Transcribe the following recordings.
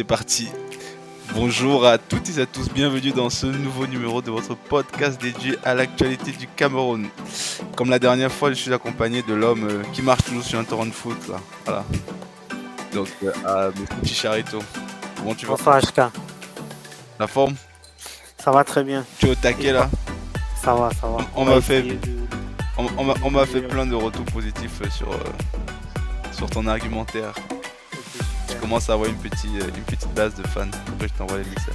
C'est parti. Bonjour à toutes et à tous, bienvenue dans ce nouveau numéro de votre podcast dédié à l'actualité du Cameroun. Comme la dernière fois, je suis accompagné de l'homme euh, qui marche toujours sur un terrain de foot. Là. Voilà. Donc, euh, à mon petit Charito. Comment tu vas? Bonsoir HK. La forme? Ça va très bien. Tu es au taquet là? Ça va, ça va. On va m'a fait- essayer de- On, on m'a- on m'a fait plein de retours positifs euh, sur, euh, sur ton argumentaire. Commence à avoir une petite, euh, une petite base de fans. Après, je t'envoie les messages.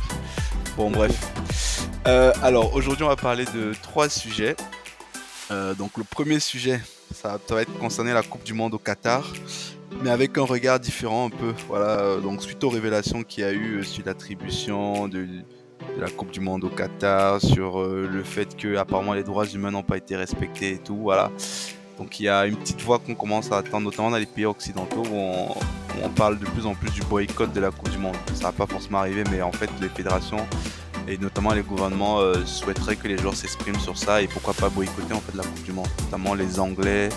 Bon, bref. Euh, alors, aujourd'hui, on va parler de trois sujets. Euh, donc, le premier sujet, ça, va être concerné la Coupe du Monde au Qatar, mais avec un regard différent un peu. Voilà, donc, suite aux révélations qu'il y a eu sur l'attribution de, la Coupe du Monde au Qatar, sur le fait que apparemment les droits humains n'ont pas été respectés et tout, voilà. Donc il y a une petite voix qu'on commence à attendre, notamment dans les pays occidentaux, où on, parle de plus en plus du boycott de la Coupe du Monde. Ça va pas forcément arriver, mais en fait les fédérations et notamment les gouvernements euh, souhaiteraient que les joueurs s'expriment sur ça et pourquoi pas boycotter en fait la Coupe du Monde, notamment les Anglais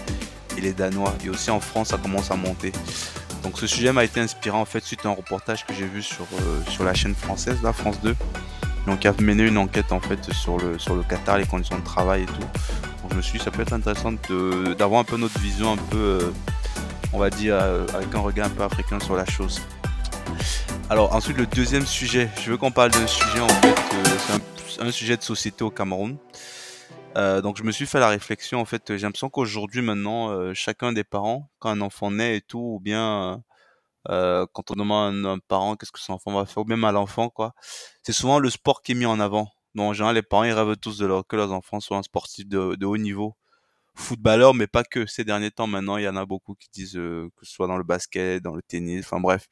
et les Danois. Et aussi en France, ça commence à monter. Donc ce sujet m'a été inspiré en fait suite à un reportage que j'ai vu sur, euh, la chaîne française, la France 2. Donc a mené une enquête sur le, sur le Qatar, les conditions de travail et tout. Donc je me suis dit ça peut être intéressant d'avoir un peu notre vision un peu, euh, on va dire, euh, avec un regard un peu africain sur la chose. Alors ensuite le deuxième sujet, je veux qu'on parle d'un sujet en fait, euh, c'est un, sujet de société au Cameroun. Donc je me suis fait la réflexion en fait, j'ai l'impression qu'aujourd'hui maintenant, chacun des parents, quand un enfant naît et tout, ou bien quand on demande à un, un parent qu'est-ce que son enfant va faire, ou même à l'enfant quoi, c'est souvent le sport qui est mis en avant. En général les parents rêvent tous de leur, que leurs enfants soient un sportif de, haut niveau footballeur, mais pas que. Ces derniers temps, maintenant, il y en a beaucoup qui disent euh, que ce soit dans le basket, dans le tennis, enfin bref.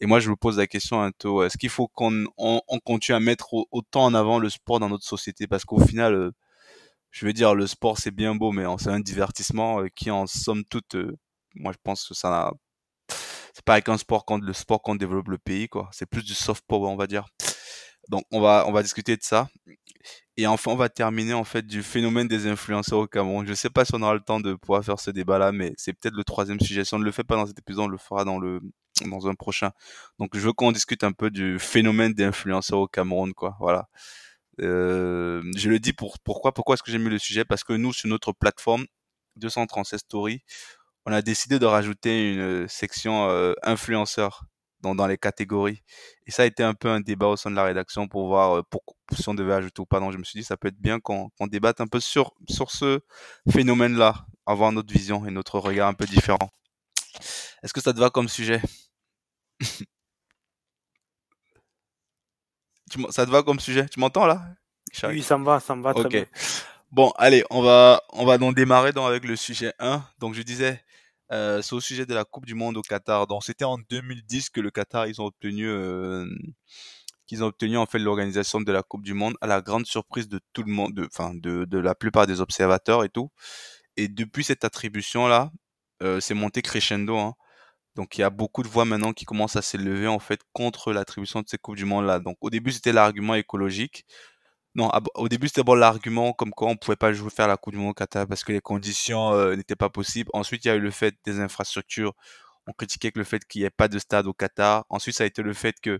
Et moi, je me pose la question un peu, est-ce qu'il faut qu'on on, on continue à mettre au- autant en avant le sport dans notre société? Parce qu'au final, euh, je veux dire, le sport, c'est bien beau, mais c'est un divertissement euh, qui, en somme toute, moi, je pense que ça n'a... C'est pas avec un le sport qu'on développe le pays, quoi. C'est plus du soft power, on va dire. Donc, on va, on va discuter de ça. Et enfin, on va terminer en fait du phénomène des influenceurs au Cameroun. Je sais pas si on aura le temps de pouvoir faire ce débat-là, mais c'est peut-être le troisième sujet. Si on ne le fait pas dans cet épisode, on le fera dans le dans un prochain. Donc, je veux qu'on discute un peu du phénomène des influenceurs au Cameroun, quoi. Voilà. Euh, je le dis pour pourquoi pourquoi est-ce que j'ai mis le sujet? Parce que nous, sur notre plateforme 236 Story, on a décidé de rajouter une section euh, influenceurs dans, dans les catégories. Et ça a été un peu un débat au sein de la rédaction pour voir euh, pour, si on devait ajouter ou pas. Donc je me suis dit, ça peut être bien qu'on qu'on débatte un peu sur, sur ce phénomène-là, avoir notre vision et notre regard un peu différent. Est-ce que ça te va comme sujet? Ça te va comme sujet? Tu m'entends là? Oui, ça me va, ça me va très bien. Bon, allez, on va, on va donc démarrer donc avec le sujet 1. Donc, je disais, euh, c'est au sujet de la Coupe du Monde au Qatar. Donc, c'était en 2010 que le Qatar, ils ont obtenu, euh, qu'ils ont obtenu en fait l'organisation de la Coupe du Monde à la grande surprise de tout le monde, de, enfin, de, la plupart des observateurs et tout. Et depuis cette attribution-là, euh, c'est monté crescendo, hein. Donc, il y a beaucoup de voix maintenant qui commencent à s'élever en fait contre l'attribution de ces Coupes du Monde-là. Donc, au début, c'était l'argument écologique. Non, au début, c'était bon l'argument comme quoi on pouvait pas jouer faire la Coupe du Monde au Qatar parce que les conditions euh, n'étaient pas possibles. Ensuite, il y a eu le fait des infrastructures. On critiquait que le fait qu'il n'y ait pas de stade au Qatar. Ensuite, ça a été le fait qu'il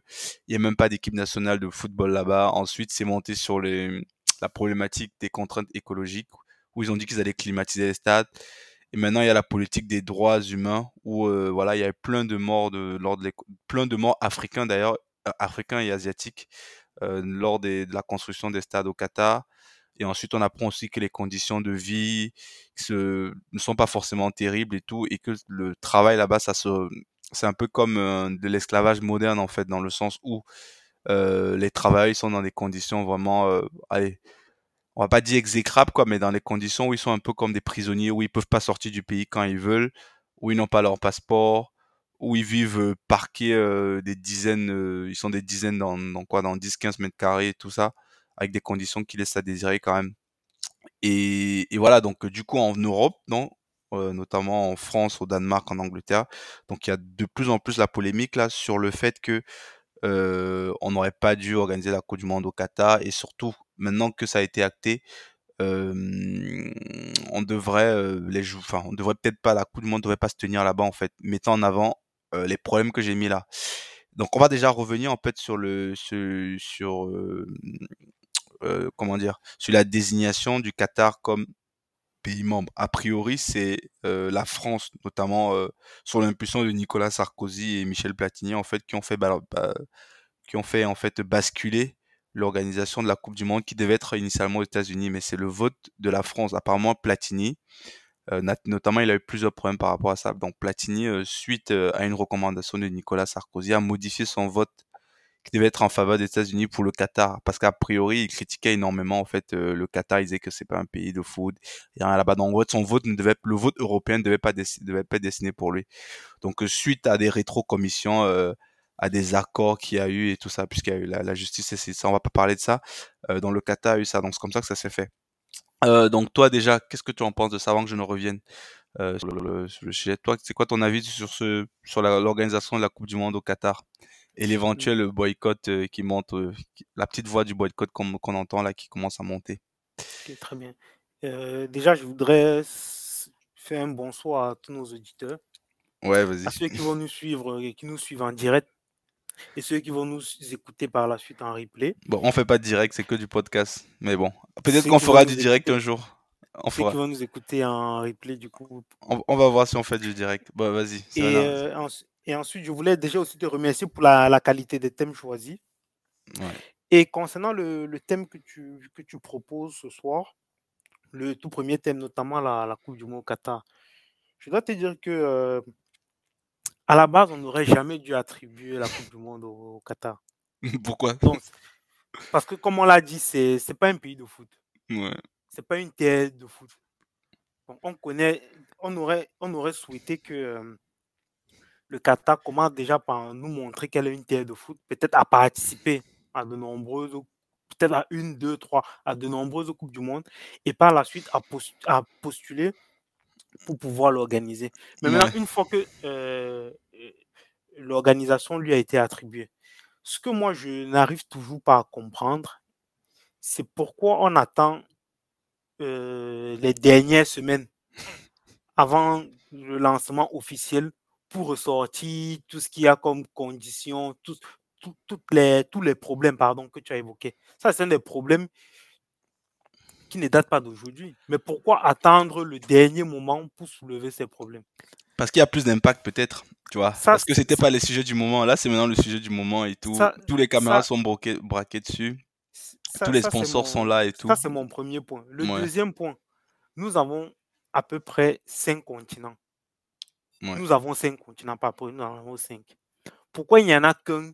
n'y ait même pas d'équipe nationale de football là-bas. Ensuite, c'est monté sur la problématique des contraintes écologiques où ils ont dit qu'ils allaient climatiser les stades. Et maintenant, il y a la politique des droits humains où euh, voilà, il y a eu plein de morts de, lors de plein de morts africains d'ailleurs, euh, africains et asiatiques lors des- de la construction des stades au Qatar. Et ensuite, on apprend aussi que les conditions de vie ne sont pas forcément terribles et tout, et que le travail là-bas, ça se, c'est un peu comme euh, de l'esclavage moderne en fait, dans le sens où euh, les travailleurs sont dans des conditions vraiment, euh, allez, on va pas dire exécrables quoi, mais dans les conditions où ils sont un peu comme des prisonniers, où ils peuvent pas sortir du pays quand ils veulent, où ils n'ont pas leur passeport, où ils vivent parqués des dizaines, ils sont des dizaines dans, quoi, dans 10-15 mètres carrés, tout ça, avec des conditions qui laissent à désirer quand même. Et, voilà, donc du coup en Europe, non, notamment en France, au Danemark, en Angleterre, donc il y a de plus en plus la polémique là sur le fait que on n'aurait pas dû organiser la Coupe du Monde au Qatar et surtout maintenant que ça a été acté, on devrait euh, les enfin on devrait peut-être pas la Coupe du Monde devrait pas se tenir là-bas en fait, mettant en avant euh, les problèmes que j'ai mis là. Donc, on va déjà revenir en fait sur le sur, euh, euh, comment dire sur la désignation du Qatar comme pays membre. A priori, c'est la France, notamment sur l'impulsion de Nicolas Sarkozy et Michel Platini, en fait, qui ont fait qui ont fait en fait basculer l'organisation de la Coupe du Monde qui devait être initialement aux États-Unis, mais c'est le vote de la France. Apparemment, Platini, notamment, il a eu plusieurs problèmes par rapport à ça. Donc, Platini, euh, suite euh, à une recommandation de Nicolas Sarkozy, a modifié son vote qui devait être en faveur des États-Unis pour le Qatar, parce qu'a priori, il critiquait énormément en fait euh, le Qatar, il disait que c'est pas un pays de foot, il y là-bas. Donc, son vote ne devait, le vote européen ne devait pas devait pas être destiné pour lui. Donc, euh, suite à des rétro-commissions, euh, à des accords qu'il y a eu et tout ça, puisqu'il y a eu la, la justice et ça, on va pas parler de ça. Euh, dans le Qatar, il a eu ça, donc c'est comme ça que ça s'est fait. Euh, donc toi déjà, qu'est-ce que tu en penses de ça avant que je ne revienne euh, sur, le, sur le sujet? Toi, c'est quoi ton avis sur ce sur l'organisation de la Coupe du Monde au Qatar et l'éventuel boycott euh, qui monte, qui- la petite voix du boycott qu'on entend là qui commence à monter? Très bien. Déjà, je voudrais faire un bonsoir à tous nos auditeurs, Ouais, vas-y. à ceux qui vont nous suivre et qui nous suivent en direct et ceux qui vont nous écouter par la suite en replay. Bon, on fait pas de direct, c'est que du podcast, mais bon, peut-être qu'on fera du direct écouter, un jour. On ceux qui vont nous écouter en replay, du coup. On, on va voir si on fait du direct. Bon, vas-y, Et, euh, et ensuite, je voulais déjà aussi te remercier pour la, la qualité des thèmes choisis. Ouais. Et concernant le, le thème que tu, que tu proposes ce soir, le tout premier thème, notamment la, la Coupe du Monde Qatar, je dois te dire que euh, à la base, on n'aurait jamais dû attribuer la Coupe du Monde au, au Qatar. Pourquoi? Donc, parce que comme on l'a dit, c'est c'est pas un pays de foot, Ouais. c'est pas une terre de foot. Donc, on connaît, on aurait, on aurait souhaité que euh, le Qatar commence déjà par nous montrer qu'elle est une terre de foot, peut-être à participer à de nombreuses, peut-être à une, deux, trois, à de nombreuses Coupes du Monde, et par la suite à postuler pour pouvoir l'organiser. Mais maintenant, Ouais. une fois que euh, euh, l'organisation lui a été attribuée, ce que moi je n'arrive toujours pas à comprendre, c'est pourquoi on attend euh, les dernières semaines avant le lancement officiel pour ressortir tout ce qu'il y a comme conditions, tout- tout- toutes les, tous les problèmes pardon, que tu as évoqués. Ça, c'est un des problèmes qui ne datent pas d'aujourd'hui. Mais pourquoi attendre le dernier moment pour soulever ces problèmes? Parce qu'il y a plus d'impact peut-être, tu vois? Ça, Parce que c'était pas les sujets du moment. Là, c'est maintenant le sujet du moment et tout. Ça- Tous les caméras ça- sont braquées, braquées dessus. Tous les sponsors mon- sont là et tout. Ça, c'est mon premier point. Le Ouais. deuxième point, nous avons à peu près cinq continents. Ouais. Nous avons cinq continents, pas peu, nous en avons cinq. Pourquoi il n'y en a qu'un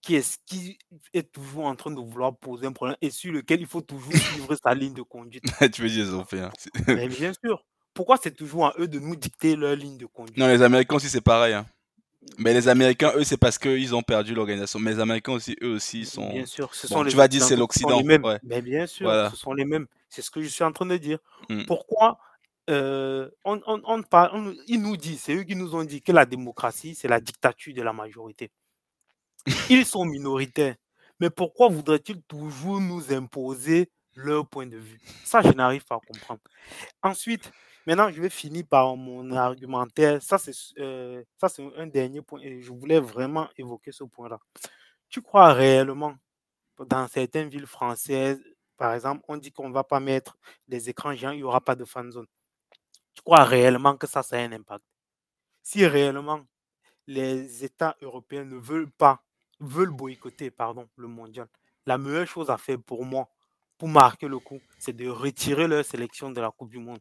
qui est, qui est toujours en train de vouloir poser un problème et sur lequel il faut toujours suivre sa ligne de conduite tu veux dire, ils ont fait. hein. Mais bien sûr. Pourquoi c'est toujours à eux de nous dicter leur ligne de conduite? Non, les Américains aussi, c'est pareil. hein. Mais les Américains, eux, c'est parce qu'ils ont perdu l'organisation. Mais les Américains aussi, eux aussi, sont. Bien sûr, ce Bon, sont tu les vas dire c'est l'Occident, ouais. Mais bien sûr, Voilà. ce sont les mêmes. C'est ce que je suis en train de dire. Mm. Pourquoi euh, on, on, on parle- on- ils nous disent, c'est eux qui nous ont dit que la démocratie, c'est la dictature de la majorité. Ils sont minoritaires. Mais pourquoi voudraient-ils toujours nous imposer leur point de vue? Ça, je n'arrive pas à comprendre. Ensuite, maintenant, je vais finir par mon argumentaire. Ça, c'est euh, ça, c'est un dernier point. Et je voulais vraiment évoquer ce point-là. Tu crois réellement, dans certaines villes françaises, par exemple, on dit qu'on ne va pas mettre des écrans géants, il n'y aura pas de fan zone. Tu crois réellement que ça, ça a un impact? Si réellement les États européens ne veulent pas, veulent boycotter pardon, le mondial, la meilleure chose à faire pour moi, pour marquer le coup, c'est de retirer leur sélection de la Coupe du Monde.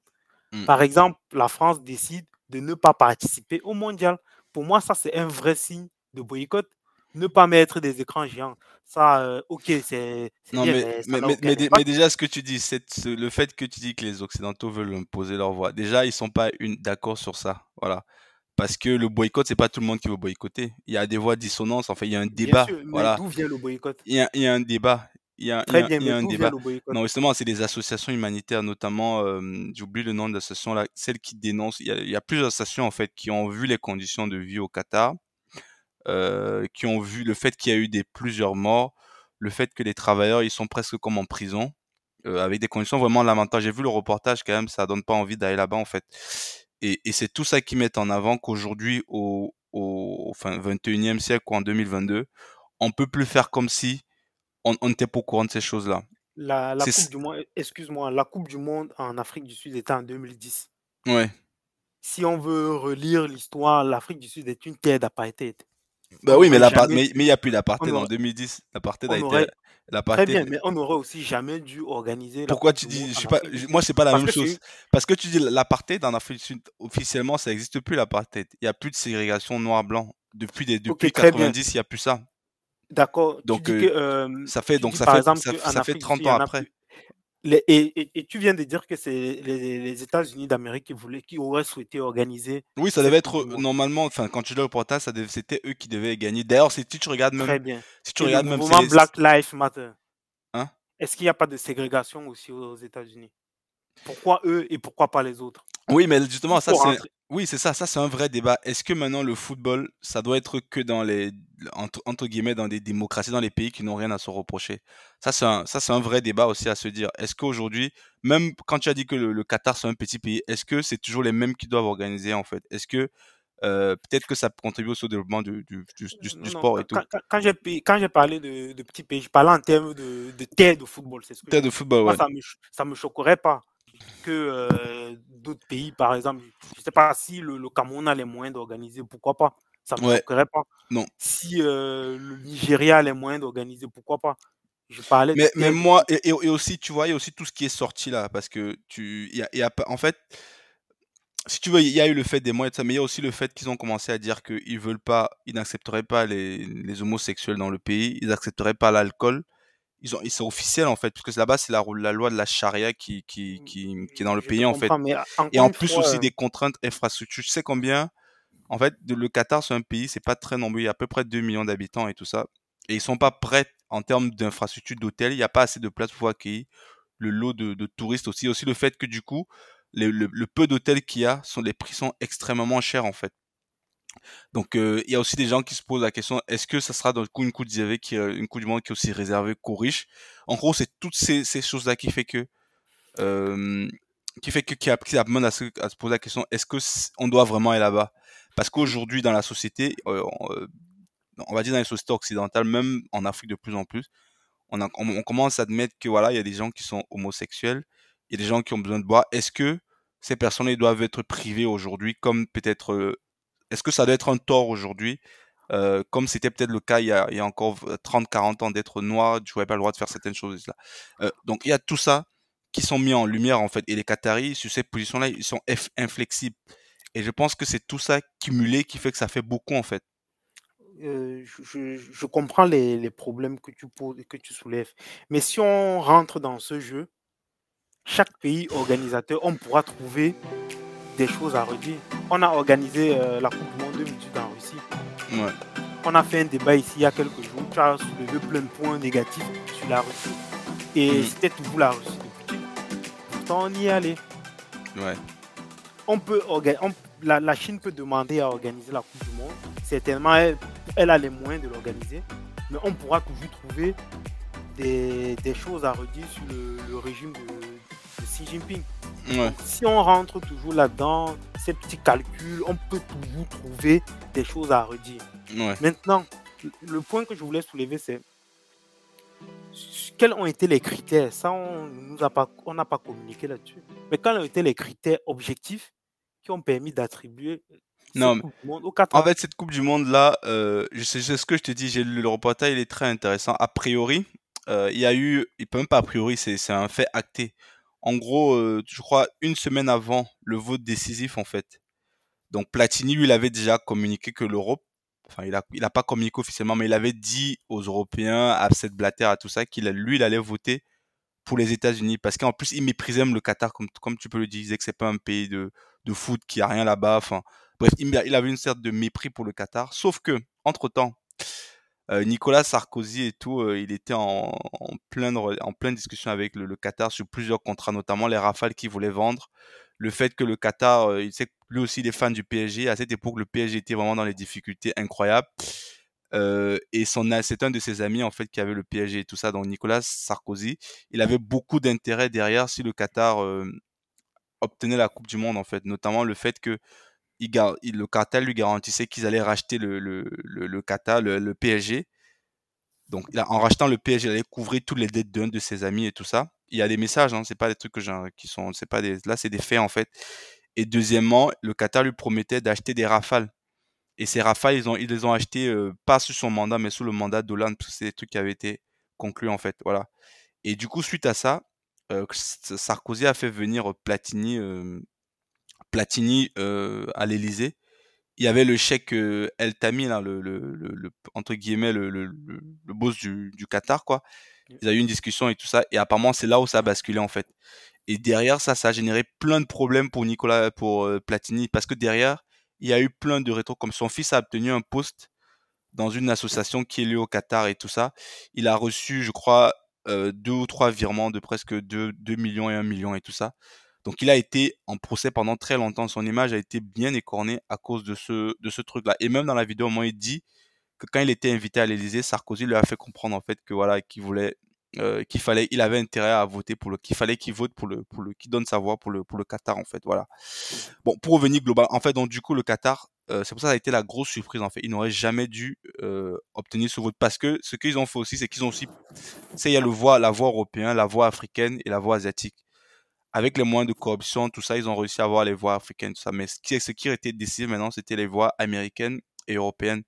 Mm. Par exemple, la France décide de ne pas participer au mondial. Pour moi, ça, c'est un vrai signe de boycott. Ne pas mettre des écrans géants. Ça, euh, ok, c'est Non, bien, mais, mais dé- déjà, ce que tu dis, c'est ce- le fait que tu dis que les Occidentaux veulent imposer leur voix. Déjà, ils sont pas d'accord sur ça. Voilà. Parce que le boycott, c'est pas tout le monde qui veut boycotter. Il y a des voix dissonances. Enfin, il y a un Bien débat. sûr, mais Voilà. d'où vient le boycott? Il y a, il y a un débat. Il y a, il y Très a- bien, il y a mais un débat. Non, justement, c'est des associations humanitaires, notamment, euh, j'oublie le nom de l'association là, celle qui dénonce. Il y, a, il y a plusieurs associations en fait qui ont vu les conditions de vie au Qatar, euh, qui ont vu le fait qu'il y a eu des plusieurs morts, le fait que les travailleurs ils sont presque comme en prison, euh, avec des conditions vraiment lamentables. J'ai vu le reportage quand même, ça donne pas envie d'aller là-bas en fait. Et, et c'est tout ça qui met en avant qu'aujourd'hui au, au enfin, 21e siècle ou en 2022, on peut plus faire comme si on n'était pas au courant de ces choses-là. La, la coupe du monde, excuse-moi, la Coupe du Monde en Afrique du Sud était en 2010. Ouais. Si on veut relire l'histoire, l'Afrique du Sud est une terre d'apartheid. Bah oui, mais il n'y a plus d'apartheid en 2010. L'apartheid a été. Très bien, mais on n'aurait aussi jamais dû organiser. Pourquoi tu dis, je sais pas, moi c'est pas la même chose. Parce que tu dis l'apartheid en Afrique du Sud, officiellement ça n'existe plus l'apartheid. Il n'y a plus de ségrégation noir-blanc. Depuis, des, depuis 90, il n'y a plus ça. D'accord. Donc, euh, ça fait, donc ça, fait, ça, fait 30 ans après. Et, tu viens de dire que c'est les, États-Unis d'Amérique qui voulaient, qui auraient souhaité organiser. Oui, ça devait être normalement, enfin, quand tu l'as au portail, c'était eux qui devaient gagner. D'ailleurs, si tu regardes même. Très bien. Si tu regardes le même. Black Lives Matter. Hein? Est-ce qu'il n'y a pas de ségrégation aussi aux États-Unis? Pourquoi eux et pourquoi pas les autres? Oui, mais justement, ça c'est. Oui, c'est ça, ça c'est un vrai débat. Est-ce que maintenant le football, ça doit être que dans les entre, guillemets dans des démocraties, dans les pays qui n'ont rien à se reprocher? Ça c'est un ça c'est un vrai débat aussi à se dire. Est-ce qu'aujourd'hui, même quand tu as dit que le, Qatar c'est un petit pays, est-ce que c'est toujours les mêmes qui doivent organiser en fait? Est-ce que euh, peut-être que ça contribue au développement du, du, du, sport et tout? Quand, j'ai, quand j'ai parlé de, de petits pays, je parlais en termes de, de terre de football. C'est ce que terre de football, ouais. Ça me, ça me choquerait pas que euh, d'autres pays, par exemple, je ne sais pas si le, Cameroun a les moyens d'organiser, pourquoi pas Ça ne me ouais. pas. Non. Si euh, le Nigeria a les moyens d'organiser, pourquoi pas je parlais mais, mais moi, et, et, aussi, tu vois, il y a aussi tout ce qui est sorti là, parce que tu. Y a, y a, en fait, si tu veux, il y a eu le fait des moyens, mais il y a aussi le fait qu'ils ont commencé à dire qu'ils veulent pas, ils n'accepteraient pas les, les homosexuels dans le pays, ils n'accepteraient pas l'alcool ils ont, ils sont officiels en fait, parce que là-bas c'est la, la, loi de la charia qui, qui, mmh, qui, qui est dans le pays en fait. Et en plus aussi des contraintes infrastructures. Je sais combien, en fait, le Qatar c'est un pays, c'est pas très nombreux, il y a à peu près 2 millions d'habitants et tout ça. Et ils sont pas prêts en termes d'infrastructures d'hôtels, il n'y a pas assez de place pour accueillir le lot de, de touristes aussi. Aussi le fait que du coup, le, le peu d'hôtels qu'il y a, sont, les prix sont extrêmement chers en fait. Donc il y a aussi des gens qui se posent la question est-ce que ça sera dans coup une coupe qui une coupe du monde qui est aussi réservée qu'aux riches? En gros, c'est toutes ces, choses-là qui fait que qui fait que qui, a, qui à se, poser la question est-ce que on doit vraiment aller là-bas? Parce qu'aujourd'hui dans la société, on, va dire dans les sociétés occidentales, même en Afrique de plus en plus, on, on, commence à admettre que voilà, il y a des gens qui sont homosexuels, il y a des gens qui ont besoin de boire. Est-ce que ces personnes doivent être privées aujourd'hui, comme peut-être est-ce que ça doit être un tort aujourd'hui? Euh, comme c'était peut-être le cas il y a, encore 30-40 ans d'être noir, tu n'avais pas le droit de faire certaines choses-là. Euh, donc il y a tout ça qui sont mis en lumière en fait. Et les Qataris, sur ces positions-là, ils sont inflexibles. Et je pense que c'est tout ça cumulé qui fait que ça fait beaucoup en fait. Euh, je, comprends les, les, problèmes que tu poses que tu soulèves. Mais si on rentre dans ce jeu, chaque pays organisateur, on pourra trouver des choses à redire. On a organisé euh, la Coupe du Monde 2018 en Russie. On a fait un débat ici il y a quelques jours. Tu as soulevé plein de points négatifs sur la Russie. Et mm. c'était toujours la Russie de Poutine. Pourtant, on y est allé. Ouais. On peut la, la, Chine peut demander à organiser la Coupe du Monde. Certainement, elle, a les moyens de l'organiser. Mais on pourra toujours trouver des, des, choses à redire sur le, régime de, de Xi Jinping. Si on rentre toujours là-dedans, ces petits calculs, on peut toujours trouver des choses à redire. Maintenant, le point que je voulais soulever, c'est quels ont été les critères? Ça, on n'a pas, pas communiqué là-dessus. Mais quels ont été les critères objectifs qui ont permis d'attribuer non, en fait, cette Coupe du Monde-là, euh, je sais, ce que je te dis, j'ai lu le reportage, il est très intéressant. A priori, euh, il y a eu, il peut même pas a priori, c'est un fait acté. En gros, euh, je crois une semaine avant le vote décisif en fait. Donc Platini, lui, il avait déjà communiqué que l'Europe, enfin il a, il a pas communiqué officiellement, mais il avait dit aux Européens, à cette Blatter, à tout ça, qu'il lui, il allait voter pour les États-Unis parce qu'en plus il méprisait même le Qatar comme comme tu peux le dire, il disait que c'est pas un pays de de foot qui a rien là-bas. Enfin bref, il, il avait une sorte de mépris pour le Qatar. Sauf que entre temps, euh, Nicolas Sarkozy et tout, euh, il était en, en, pleine, discussion avec le, Qatar sur plusieurs contrats, notamment les rafales qu'il voulait vendre. Le fait que le Qatar, euh, il sait lui aussi il est fan du PSG. À cette époque, le PSG était vraiment dans les difficultés incroyables. et c'est un de ses amis en fait qui avait le PSG et tout ça. Donc Nicolas Sarkozy, il avait beaucoup d'intérêt derrière si le Qatar obtenait la Coupe du Monde en fait, notamment le fait que il, le Qatar lui garantissait qu'ils allaient racheter le, le, le, Qatar, le, PSG. Donc, en rachetant le PSG, il allait couvrir toutes les dettes d'un de ses amis et tout ça. Il y a des messages, hein, c'est pas des trucs qui sont, c'est pas des, là c'est des faits en fait. Et deuxièmement, le Qatar lui promettait d'acheter des Rafales. Et ces Rafales, ils, ont, ils les ont achetés euh, pas sous son mandat, mais sous le mandat d'Hollande, parce que c'est des trucs qui avaient été conclus en fait. Voilà. Et du coup, suite à ça, euh, Sarkozy a fait venir Platini, euh, Platini à l'Elysée. Il y avait le chèque El Tami, là, le, le, entre guillemets, le, le, boss du, du Qatar, quoi. Ils ont eu une discussion et tout ça. Et apparemment, c'est là où ça a basculé, en fait. Et derrière ça, ça a généré plein de problèmes pour Nicolas, pour Platini, parce que derrière, il y a eu plein de rétros. Comme son fils a obtenu un poste dans une association qui est liée au Qatar et tout ça. Il a reçu, je crois, deux ou trois virements de presque 2, 2 millions et 1 million et tout ça. Donc il a été en procès pendant très longtemps. Son image a été bien écornée à cause de ce, de ce truc-là. Et même dans la vidéo, moi, il dit que quand il était invité à l'Élysée, Sarkozy lui a fait comprendre en fait que voilà, qu'il voulait euh, qu'il fallait, il avait intérêt à voter pour le, qu'il fallait qu'il vote pour le, pour le, qu'il donne sa voix pour le, pour le Qatar en fait, voilà. Bon, pour revenir global, en fait, donc du coup le Qatar, euh, c'est pour ça que ça a été la grosse surprise en fait. Ils n'auraient jamais dû euh, obtenir ce vote parce que ce qu'ils ont fait aussi, c'est qu'ils ont aussi, c'est il y a le voix, la voix européenne, la voix africaine et la voix asiatique. Avec les moyens de corruption, tout ça, ils ont réussi à avoir les voix africaines, tout ça. Mais ce qui, ce qui été décidé maintenant, c'était les voix américaines et européennes.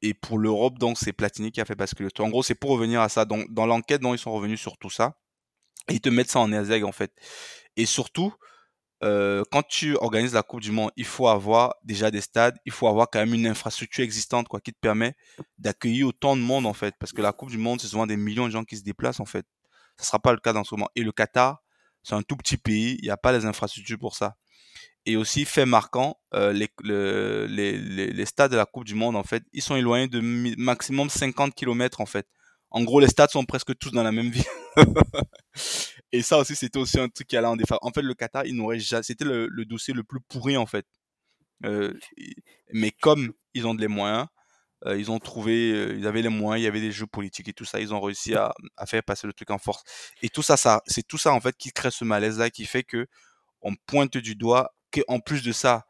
Et pour l'Europe, donc, c'est Platini qui a fait basculer le En gros, c'est pour revenir à ça. Donc, dans l'enquête, dont ils sont revenus sur tout ça. Et ils te mettent ça en exergue, en fait. Et surtout, euh, quand tu organises la Coupe du Monde, il faut avoir déjà des stades, il faut avoir quand même une infrastructure existante, quoi, qui te permet d'accueillir autant de monde, en fait. Parce que la Coupe du Monde, c'est souvent des millions de gens qui se déplacent, en fait. Ça sera pas le cas dans ce moment. Et le Qatar, c'est un tout petit pays, il n'y a pas les infrastructures pour ça. Et aussi, fait marquant, euh, les, les, les, stades de la Coupe du Monde, en fait, ils sont éloignés de maximum 50 km, en fait. En gros, les stades sont presque tous dans la même ville. et ça aussi, c'était aussi un truc qui allait en. En fait, le Qatar, il n'aurait jamais, c'était le, dossier le plus pourri, en fait. Euh, mais comme ils ont des moyens, euh, ils ont trouvé, ils avaient les moyens, il y avait des jeux politiques et tout ça, ils ont réussi à, faire passer le truc en force. Et tout ça, c'est tout ça en fait qui crée ce malaise-là, qui fait que on pointe du doigt en plus de ça,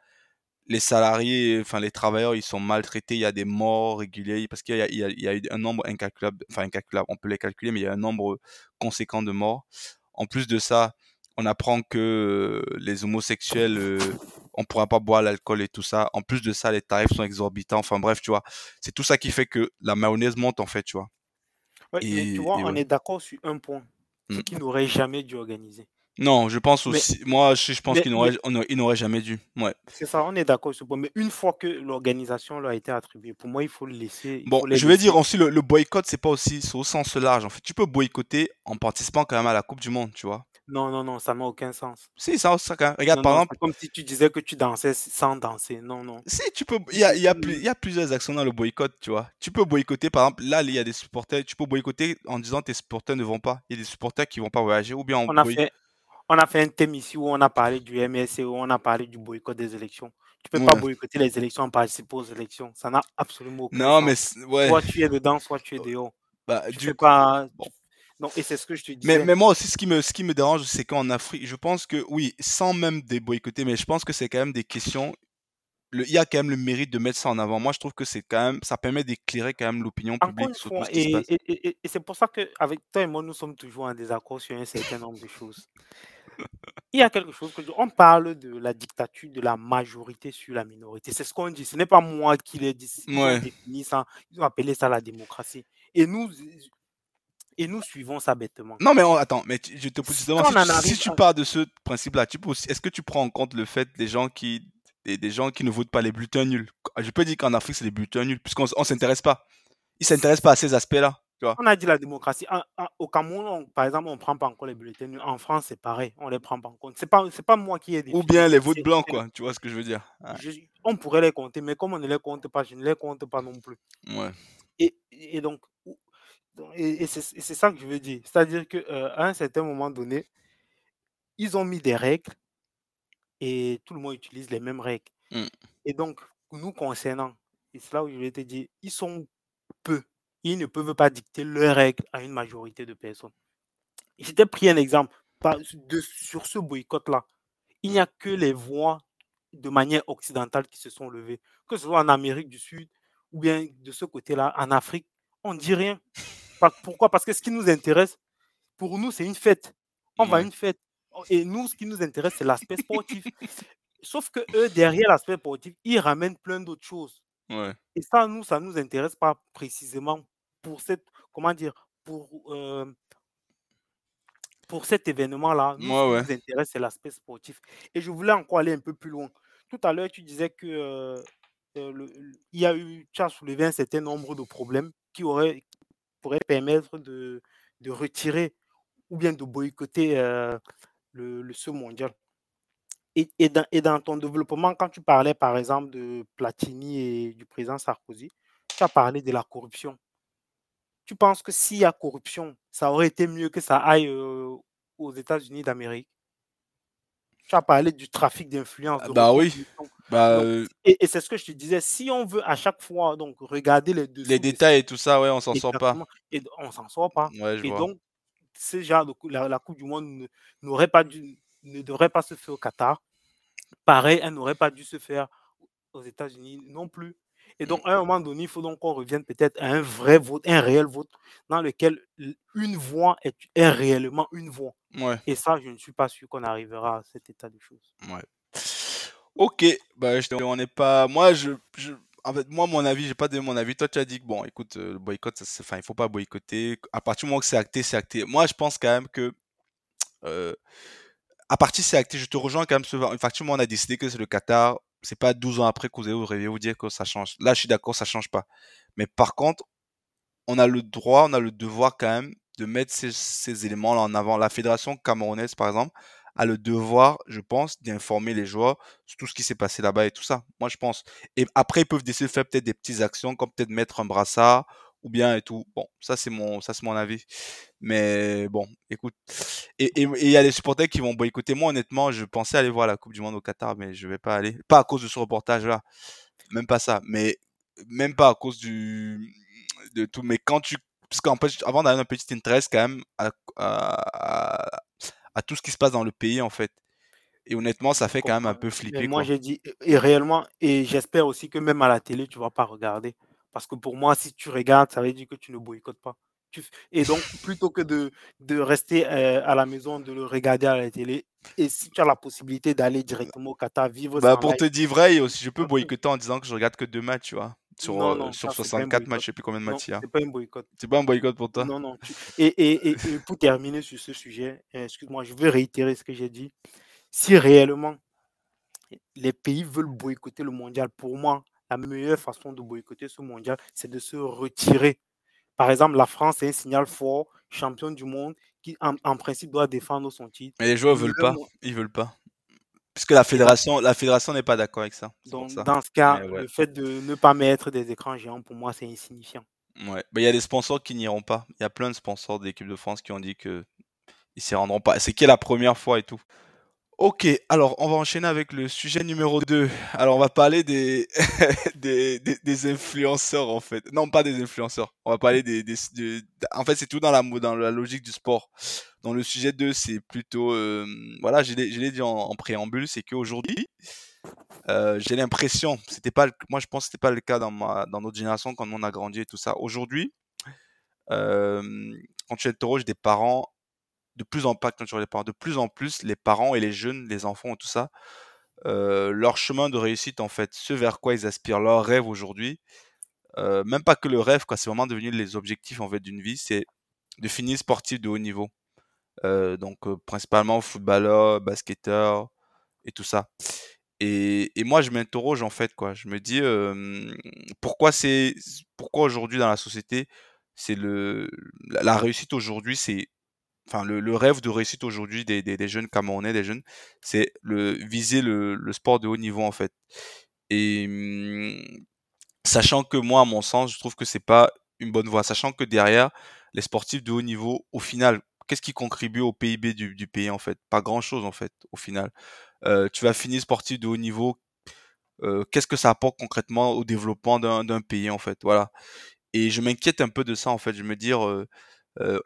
les salariés, enfin les travailleurs, ils sont maltraités, il y a des morts réguliers, parce qu'il y, y, a eu un nombre incalculable, enfin incalculable, on peut les calculer, mais il y a un nombre conséquent de morts. En plus de ça, on apprend que les homosexuels, euh, on pourra pas boire l'alcool et tout ça. En plus de ça, les tarifs sont exorbitants. Enfin bref, tu vois, c'est tout ça qui fait que la mayonnaise monte en fait, tu vois. et, tu vois, on est d'accord sur un point, c'est mmh. qu'ils n'auraient jamais dû organiser. Non, je pense aussi. moi, je, pense qu'il n'aurait jamais dû. Ouais. C'est ça, on est d'accord sur ce point. Mais une fois que l'organisation leur a été attribuée, pour moi, il faut le laisser. Bon, je vais dire aussi, le, le boycott, c'est pas aussi au sens large. En fait, tu peux boycotter en participant quand même à la Coupe du Monde, tu vois. Non, non, non, ça n'a aucun sens. Si, ça, ça Regarde, par exemple. comme si tu disais que tu dansais sans danser. Non, non. Si, tu peux. Il y a, y, a y a plusieurs actions dans le boycott, tu vois. Tu peux boycotter, par exemple, là, il y a des supporters. Tu peux boycotter en disant tes supporters ne vont pas. Il y a des supporters qui vont pas voyager. Ou bien on, a fait, on a fait un thème ici où on a parlé du MSC, où on a parlé du boycott des élections. Tu peux pas boycotter les élections en participant aux élections. Ça n'a absolument aucun non, mais ouais. Soit tu es dedans, soit tu es dehors. Bah, du pas. Non, et c'est ce que je te dis. Mais, mais, moi aussi, ce qui me, ce qui me dérange, c'est qu'en Afrique, je pense que, oui, sans même des boycotter, mais je pense que c'est quand même des questions. Le, il y a quand même le mérite de mettre ça en avant. Moi, je trouve que c'est quand même, ça permet d'éclairer quand même l'opinion publique sur tout ce qui et, se passe. Et, et, et c'est pour ça qu'avec toi et moi, nous sommes toujours en désaccord sur un certain nombre de choses il y a quelque chose que on parle de la dictature de la majorité sur la minorité. C'est ce qu'on dit. Ce n'est pas moi qui l'ai dit. Ça. Ils ont appelé ça la démocratie. Et nous, et nous suivons ça bêtement. Non, mais attends, mais je te pose si, si, tu pars de ce principe-là, est-ce que tu prends en compte le fait des gens qui, des, des, gens qui ne votent pas les bulletins nuls? Je peux dire qu'en Afrique, c'est les bulletins nuls, puisqu'on ne s'intéresse pas. Ils ne s'intéressent pas à ces aspects-là. On a dit la démocratie. au Cameroun, par exemple, on ne prend pas encore les bulletins. En France, c'est pareil. On ne les prend pas en compte. Ce n'est pas, pas moi qui ai dit. Ou bien les votes blancs, quoi. Tu vois ce que je veux dire. on pourrait les compter, mais comme on ne les compte pas, je ne les compte pas non plus. Ouais. Et, et donc, et, c'est ça que je veux dire. C'est-à-dire qu'à euh, un certain moment donné, ils ont mis des règles et tout le monde utilise les mêmes règles. Mmh. Et donc, nous concernant, et c'est là où je vais te dire, ils sont peu ils ne peuvent pas dicter leurs règles à une majorité de personnes. J'étais pris un exemple de, sur ce boycott-là. Il n'y a que les voix de manière occidentale qui se sont levés, que ce soit en Amérique du Sud ou bien de ce côté-là, en Afrique, on ne dit rien. Pourquoi? Parce que ce qui nous intéresse, pour nous, c'est une fête. On va à une fête. Et nous, ce qui nous intéresse, c'est l'aspect sportif. Sauf que eux, derrière l'aspect sportif, ils ramènent plein d'autres choses. Et ça, nous, ça ne nous intéresse pas précisément pour cette, comment dire, pour, euh, pour cet événement-là. Nous, ce qui nous intéresse, c'est l'aspect sportif. Et je voulais encore aller un peu plus loin. Tout à l'heure, tu disais que euh, euh, il y a eu, tu as soulevé un certain nombre de problèmes qui auraient, pourraient permettre de, retirer ou bien de boycotter le, le ce mondial. Et, dans, et, dans, ton développement, quand tu parlais par exemple de Platini et du président Sarkozy, tu as parlé de la corruption. Tu penses que s'il y a corruption, ça aurait été mieux que ça aille aux États-Unis d'Amérique? Tu as parlé du trafic d'influence. Ah bah oui. Bah, et, c'est ce que je te disais. Si on veut à chaque fois donc regarder les, les détails et tout ça, ouais, on s'en sort pas. Et on s'en sort pas. Ouais, et donc, ce genre de la, la Coupe du Monde n'aurait pas dû ne devrait pas se faire au Qatar. Pareil, elle n'aurait pas dû se faire aux États-Unis non plus. Et donc, à un moment donné, il faut donc qu'on revienne peut-être à un vrai vote, un réel vote, dans lequel une voix est, réellement une voix. Et ça, je ne suis pas sûr qu'on arrivera à cet état de choses. Ouais. Ok, bah, je, on n'est pas. Moi, je, en fait, moi, mon avis, j'ai pas donné mon avis. Toi, tu as dit que bon, écoute, le boycott, ça, enfin, il faut pas boycotter. À partir du moment que c'est acté, c'est acté. Moi, je pense quand même que euh, à partir c'est acté, je te rejoins quand même. Effectivement, on a décidé que c'est le Qatar. C'est pas 12 ans après que vous allez vous dire que ça change. Là, je suis d'accord, ça change pas. Mais par contre, on a le droit, on a le devoir quand même de mettre ces, éléments-là en avant. La fédération camerounaise, par exemple, a le devoir, je pense, d'informer les joueurs sur tout ce qui s'est passé là-bas et tout ça. Moi, je pense. Et après, ils peuvent décider de faire peut-être des petites actions, comme peut-être mettre un brassard ou bien et tout. Bon, ça c'est mon, ça c'est mon avis. Mais bon, écoute. Et il y a des supporters qui vont boycotter. Moi, honnêtement, je pensais aller voir la Coupe du Monde au Qatar, mais je vais pas aller. Pas à cause de ce reportage-là. Même pas ça. Mais même pas à cause du, de tout. Mais quand tu, parce qu'en fait, avant d'aller un petit intérêt quand même à, à, à, tout ce qui se passe dans le pays, en fait. Et honnêtement, ça fait quand même un peu flipper. moi, j'ai dit, et réellement, et j'espère aussi que même à la télé, tu vas pas regarder. Parce que pour moi, si tu regardes, ça veut dire que tu ne boycottes pas. Et donc, plutôt que de, de rester euh, à la maison, de le regarder à la télé, et si tu as la possibilité d'aller directement au Qatar, vivre bah, Pour te dire vrai, aussi, je peux boycotter en disant que je regarde que deux matchs, tu vois. Sur, euh, sur 64 matchs, je sais plus combien de matchs il y a. C'est pas un boycott. C'est pas un boycott pour toi? Non, non. Et, et, et, pour terminer sur ce sujet, euh, excuse-moi, je veux réitérer ce que j'ai dit. Si réellement les pays veulent boycotter le mondial, pour moi, la meilleure façon de boycotter ce mondial, c'est de se retirer. Par exemple, la France est un signal fort, champion du monde, qui en, principe doit défendre son titre. Mais les joueurs ne veulent pas. Ils veulent pas. Puisque la fédération, la fédération n'est pas d'accord avec ça. Donc, dans ce cas, le fait de ne pas mettre des écrans géants, pour moi, c'est insignifiant. Ouais. Il y a des sponsors qui n'iront pas. Il y a plein de sponsors de l'équipe de France qui ont dit qu'ils ne s'y rendront pas. C'est qui la première fois et tout. Ok, alors on va enchaîner avec le sujet numéro 2. Alors on va parler des, des, des, influenceurs en fait. Non, pas des influenceurs. On va parler des... des, en fait, c'est tout dans la, dans la logique du sport. Dans le sujet 2, c'est plutôt... Euh, voilà, je l'ai dit en, préambule, c'est qu'aujourd'hui, euh, j'ai l'impression, c'était pas, moi je pense que c'était pas le cas dans, ma, dans notre génération quand on a grandi et tout ça. Aujourd'hui, euh, quand tu interroges des parents de plus en plus, les parents, de plus en plus, les parents et les jeunes, les enfants et tout ça, euh, leur chemin de réussite, en fait, ce vers quoi ils aspirent, leur rêve aujourd'hui, euh, même pas que le rêve, quoi, c'est vraiment devenu les objectifs en fait d'une vie, c'est de finir sportif de haut niveau. Euh, donc principalement footballeur, basketteur et tout ça. Et, moi je m'interroge en fait quoi. Je me dis pourquoi c'est pourquoi aujourd'hui dans la société c'est le la réussite aujourd'hui c'est enfin le, rêve de réussite aujourd'hui des, jeunes Camerounais, des jeunes, c'est le viser le, sport de haut niveau en fait. Et mmh, sachant que moi, à mon sens, je trouve que c'est pas une bonne voie, sachant que derrière les sportifs de haut niveau, au final, qu'est-ce qui contribue au PIB du, pays en fait? Pas grand chose en fait, au final. Euh, tu vas finir sportif de haut niveau, euh, qu'est-ce que ça apporte concrètement au développement d'un pays en fait? Voilà. Et je m'inquiète un peu de ça en fait. Je me dire,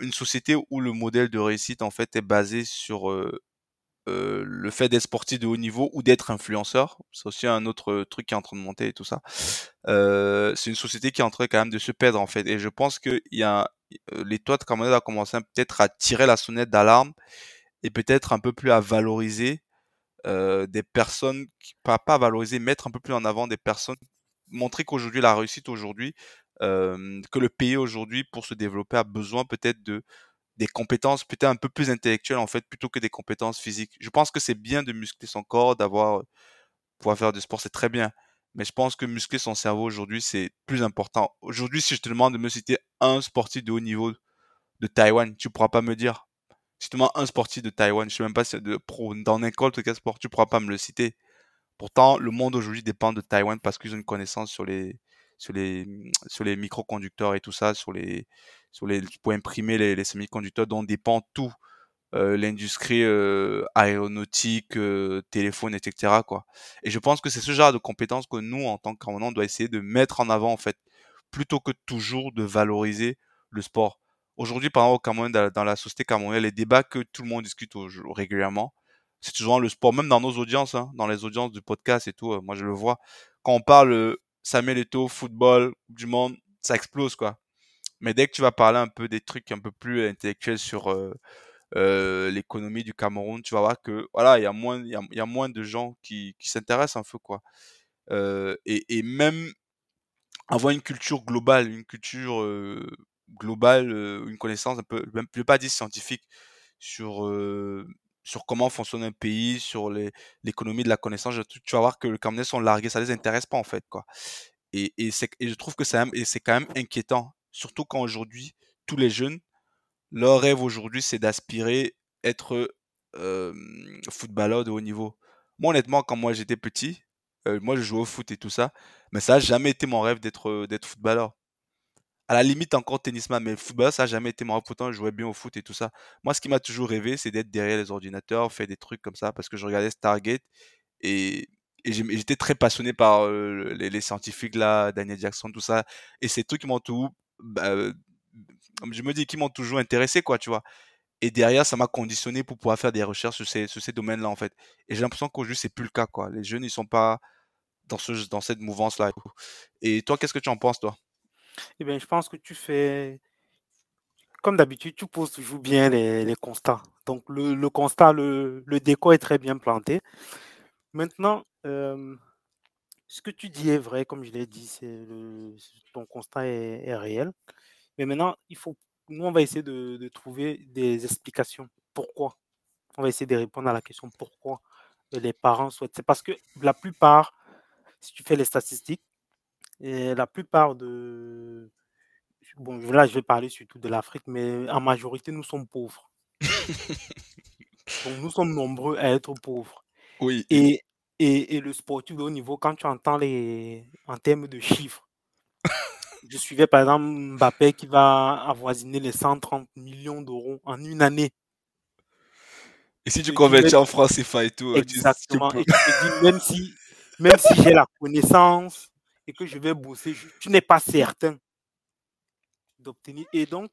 une société où le modèle de réussite en fait est basé sur le fait d'être sportif de haut niveau ou d'être influenceur. C'est aussi un autre truc qui est en train de monter et tout ça. c'est une société qui est en train quand même de se perdre en fait. Et je pense que y a l'État de Cameroun a commencé peut-être à tirer la sonnette d'alarme et peut-être un peu plus à valoriser des personnes, pas, pas valoriser, mettre un peu plus en avant des personnes, montrer qu'aujourd'hui la réussite aujourd'hui, que le pays aujourd'hui pour se développer a besoin peut-être de des compétences peut-être un peu plus intellectuelles en fait plutôt que des compétences physiques. Je pense que c'est bien de muscler son corps, d'avoir pouvoir faire du sport, c'est très bien. Mais je pense que muscler son cerveau aujourd'hui, c'est plus important. Aujourd'hui, si je te demande de me citer un sportif de haut niveau de Taïwan, tu pourras pas me dire. Si demande un sportif de Taïwan, je sais même pas si de pro, dans n'importe quel sport, tu pourras pas me le citer. Pourtant, le monde aujourd'hui dépend de Taïwan parce qu'ils ont une connaissance sur les, sur les, sur les microconducteurs et tout ça, sur les, sur les, pour imprimer les, les semi-conducteurs dont dépend tout euh, l'industrie euh, aéronautique, euh, téléphone, etc. Quoi. Et je pense que c'est ce genre de compétences que nous, en tant qu'environnement, on doit essayer de mettre en avant, en fait, plutôt que toujours de valoriser le sport. Aujourd'hui, par exemple, au Cameroun, dans, la société camerounaise, les débats que tout le monde discute régulièrement, c'est toujours le sport, même dans nos audiences, hein, dans les audiences du podcast et tout, moi je le vois. Quand on parle Samuel Eto'o, football, du monde, ça explose, quoi. Mais dès que tu vas parler un peu des trucs un peu plus intellectuels sur euh, l'économie du Cameroun, tu vas voir que voilà, il y a moins, y a, moins de gens qui, qui s'intéressent un peu quoi. Euh, et, même avoir une culture globale, une culture euh, globale, une connaissance un peu, même, je vais pas dire scientifique, sur sur comment fonctionne un pays, sur l'économie de la connaissance, tu, vas voir que le Camerounais sont largués, ça les intéresse pas en fait quoi. Et, et, je trouve que c'est quand même inquiétant, surtout quand aujourd'hui tous les jeunes leur rêve aujourd'hui, c'est d'aspirer être footballeur de haut niveau. Moi, honnêtement, quand moi j'étais petit, moi je jouais au foot et tout ça, mais ça n'a jamais été mon rêve d'être footballeur. À la limite, encore tennisman, mais footballeur, ça n'a jamais été mon je jouais bien au foot et tout ça. Moi, ce qui m'a toujours rêvé, c'est d'être derrière les ordinateurs, faire des trucs comme ça, parce que je regardais Stargate et, j'étais très passionné par les, scientifiques là, Daniel Jackson, tout ça. Et ces trucs qui m'ont tout bah, je me dis, qu'ils m'ont toujours intéressé, quoi, tu vois. Et derrière, ça m'a conditionné pour pouvoir faire des recherches sur ces, sur ces domaines-là, en fait. Et j'ai l'impression qu'aujourd'hui, c'est plus le cas, quoi. Les jeunes, ils sont pas dans, ce, dans cette mouvance-là. Et toi, qu'est-ce que tu en penses, toi? Eh bien, je pense que tu fais. Comme d'habitude, tu poses toujours bien les, constats. Donc, le, constat, le, décor est très bien planté. Maintenant, euh, ce que tu dis est vrai, comme je l'ai dit, c'est ton constat est, est réel. Mais maintenant, il faut, nous, on va essayer de, trouver des explications. Pourquoi? On va essayer de répondre à la question pourquoi les parents souhaitent. C'est parce que la plupart, si tu fais les statistiques, et la plupart de. Bon, là, je vais parler surtout de l'Afrique, mais en majorité, nous sommes pauvres. Donc, nous sommes nombreux à être pauvres. Oui. Et, et, et le sportif de haut niveau, quand tu entends les, en termes de chiffres, je suivais par exemple Mbappé qui va avoisiner les 130 millions d'euros en une année. Et si tu convertis en France CFA et tout, exactement. Tu, et te dis, même si, même si j'ai la connaissance et que je vais bosser, tu n'es pas certain d'obtenir. Et donc,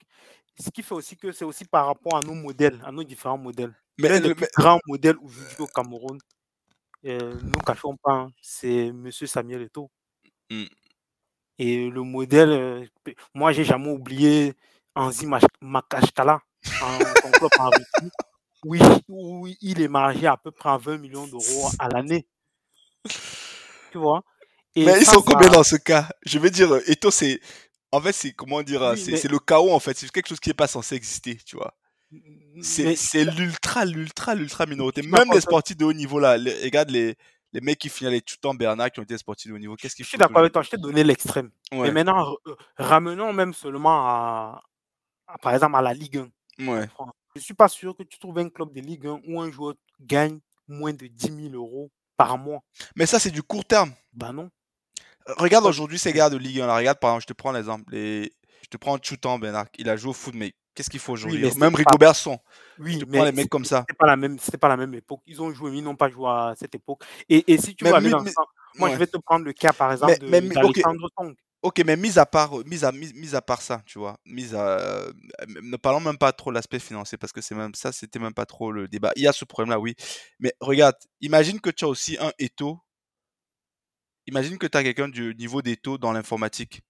ce qui fait aussi que c'est aussi par rapport à nos modèles, à nos différents modèles. Mais le grand modèle aujourd'hui au Cameroun, euh, nous ne cachons pas, hein, c'est M. Samuel Eto'o. Hmm. Et le modèle, euh, moi, j'ai jamais oublié Anzi Makashkala en, club en Russie, oui, où il est margé à peu près à 20 millions d'euros à l'année. Tu vois? Mais ils sont combien dans ce cas? Je veux dire, Eto, c'est. En fait, c'est comment dire C'est le chaos, en fait. C'est quelque chose qui n'est pas censé exister, tu vois. C'est l'ultra, l'ultra, l'ultra minorité. Même les sportifs de haut niveau, là, regarde les, les mecs qui finissent tout en Bernard qui ont été sportifs de haut niveau, qu'est-ce qu'ils font Je suis d'accord avec toi, je t'ai donné l'extrême. Mais maintenant, euh, ramenons même seulement à, par exemple, à la Ligue 1. Ouais. Je ne suis pas sûr que tu trouves un club de Ligue 1 où un joueur gagne moins de 10 000 euros par mois. Mais ça, c'est du court terme. Bah non. Regarde aujourd'hui ces gars de Ligue 1. regarde, par exemple, je te prends l'exemple. Les... Je te prends Choutan Bernard. Il a joué au foot, mais Qu'est-ce qu'il faut aujourd'hui Même Rigo Berson. Oui, mais les mecs comme ça. C'était pas la même, pas la même époque. Ils ont joué, mais ils n'ont pas joué à cette époque. Et, et si tu vois, moi je vais te prendre le cas par exemple de d'Alexandre Song. Ok, mais mis à part, mis à, mis, à part ça, tu vois, mis à, euh, ne parlons même pas trop de l'aspect financier parce que c'est même ça, c'était même pas trop le débat. Il y a ce problème-là, oui. Mais regarde, imagine que tu as aussi un Eto. Imagine que tu as quelqu'un du niveau d'Eto dans l'informatique.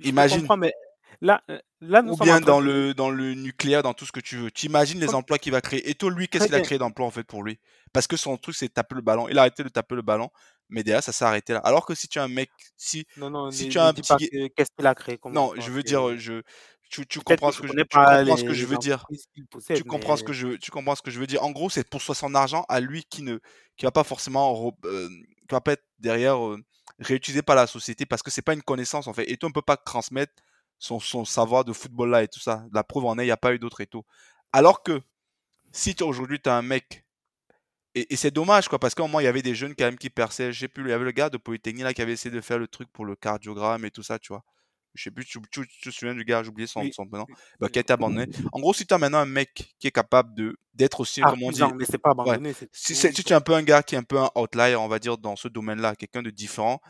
Imagine. mais là, euh, là ou bien dans le, dans le nucléaire, dans tout ce que tu veux. Tu imagines les emplois qu'il va créer. Eto, lui, qu'est-ce qu'il a créé d'emplois en fait pour lui? Parce que son truc, c'est taper le ballon. Il a arrêté de taper le ballon mais derrière ça s'est arrêté là. Alors que si tu as un mec, si, non, non, si tu as un petit, qu'est-ce qu'il a créé Non, je veux dire, je, tu, tu comprends ce que je, tu comprends ce que je veux dire. tu comprends ce que je, tu comprends ce que je veux dire. En gros, c'est pour son argent à lui qui ne, qui va pas forcément, euh, qui va pas être derrière euh, réutilisé par la société parce que c'est pas une connaissance en fait. Et toi, on peut pas transmettre son, savoir de football là et tout ça. La preuve en est, il n'y a pas eu d'autres et tout. Alors que si aujourd'hui tu as un mec et, c'est dommage, quoi, parce qu'au moins, il y avait des jeunes quand même qui perçaient. Je sais plus, il y avait le gars de Polytechnique là qui avait essayé de faire le truc pour le cardiogramme et tout ça, tu vois. Je sais plus, tu, te souviens du gars, j'ai oublié son, son prénom, bah, qui a été abandonné. En gros, si tu as maintenant un mec qui est capable de d'être aussi, comme on dit. mais c'est pas abandonné. Si, si tu es un peu un gars qui est un peu un outlier, on va dire, dans ce domaine-là, quelqu'un de différent,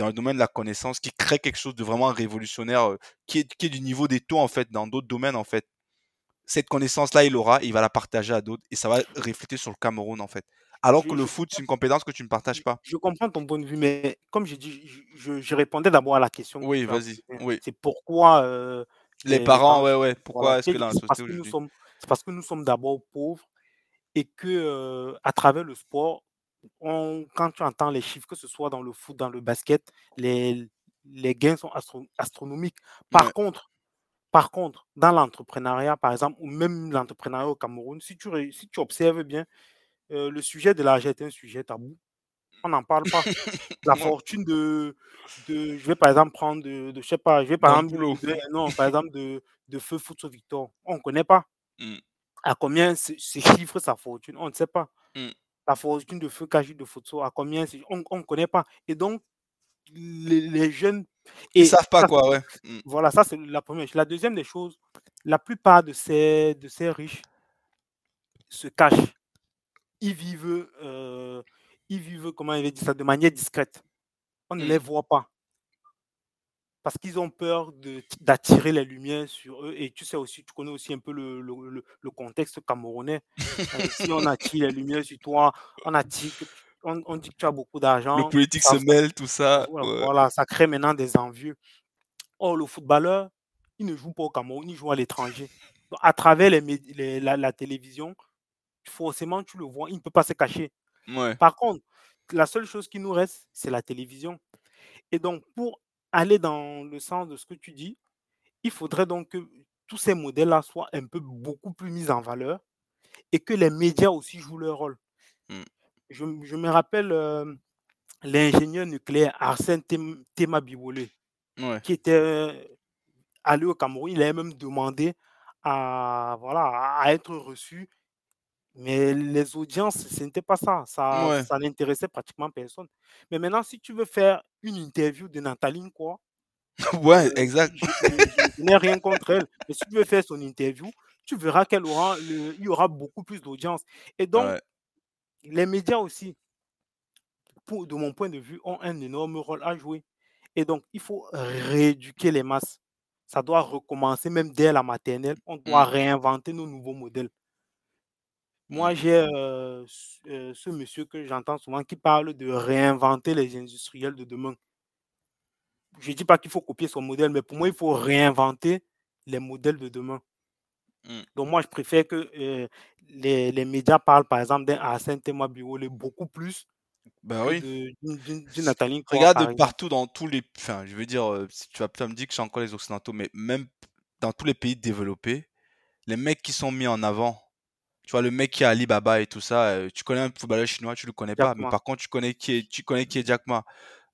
dans le domaine de la connaissance, qui crée quelque chose de vraiment révolutionnaire, euh, qui, est, qui est du niveau des taux, en fait, dans d'autres domaines, en fait. Cette connaissance-là, il l'aura, il va la partager à d'autres, et ça va refléter sur le Cameroun, en fait. Alors que le foot, c'est une compétence que tu ne partages pas. Je comprends ton point de vue, mais comme j'ai dit, je, répondais d'abord à la question. Oui, vas-y. Oui. C'est pourquoi. Euh, les, parents, ouais, ouais. Pourquoi est-ce que là, C'est parce que nous sommes d'abord pauvres et que euh, à travers le sport, on, quand tu entends les chiffres, que ce soit dans le foot, dans le basket, les, les gains sont astronomiques. Par contre, par contre, dans l'entrepreneuriat, par exemple, ou même l'entrepreneuriat au Cameroun, si tu, si tu observes bien, euh, le sujet de l'argent est un sujet tabou. On n'en parle pas. La fortune de, de, je vais par exemple prendre de, de je sais pas, je vais par exemple, de, non, par exemple de, de Feu Foot Victor. On ne connaît pas. Mmh. À combien c'est chiffre sa fortune? On ne sait pas. Mmh. La fortune de Feu Kaji de Photo, à combien On ne connaît pas. Et donc, les, les jeunes. Ils ne savent pas quoi, ouais. Mmh. Voilà, ça c'est la première chose. La deuxième des choses, la plupart de ces, de ces riches se cachent ils vivent, euh, ils vivent, comment il dit ça, de manière discrète. On ne mmh. les voit pas. Parce qu'ils ont peur d'attirer les lumières sur eux. Et tu sais aussi, tu connais aussi un peu le, le, contexte camerounais. Euh, si on attire les lumières sur toi, on attire, on, dit que tu as beaucoup d'argent. Le politique se mêle, tout ça. Voilà, ça crée maintenant des envieux. Or, le footballeur, il ne joue pas au Cameroun, il joue à l'étranger. À travers les, la, télévision, forcément, tu le vois, il ne peut pas se cacher. Par contre, la seule chose qui nous reste, c'est la télévision. Et donc, pour aller dans le sens de ce que tu dis, il faudrait donc que tous ces modèles-là soient un peu beaucoup plus mis en valeur et que les médias aussi jouent leur rôle. Mmh. Je, me rappelle euh, l'ingénieur nucléaire Arsène Théma Bibolé, qui était euh, allé au Cameroun. Il a même demandé à, voilà, à être reçu mais les audiences, ce n'était pas ça. Ça, ça n'intéressait pratiquement personne. Mais maintenant, si tu veux faire une interview de Nathalie, quoi. ouais, euh, exact. Je, n'ai rien contre elle. Mais si tu veux faire son interview, tu verras qu'il aura, y aura beaucoup plus d'audience. Et donc, les médias aussi, pour, de mon point de vue, ont un énorme rôle à jouer. Et donc, il faut rééduquer les masses. Ça doit recommencer même dès la maternelle. On doit mmh. réinventer nos nouveaux modèles. Moi, j'ai ce monsieur que j'entends souvent qui parle de réinventer les industriels de demain. Je ne dis pas qu'il faut copier son modèle, mais pour moi, il faut réinventer les modèles de demain. Mmh. Donc, moi, je préfère que les, les, médias parlent, par exemple, d'un Arsène Théma Biolé beaucoup plus ben oui. d'une Nathalie. Regarde partout dans tous les. Enfin, je veux dire, tu vas me dire que j'ai encore les Occidentaux, mais même dans tous les pays développés, les mecs qui sont mis en avant tu vois, le mec qui est Alibaba et tout ça, euh, tu connais un footballeur chinois, tu le connais pas, mais par contre, tu connais qui est, tu connais qui est Jack Ma.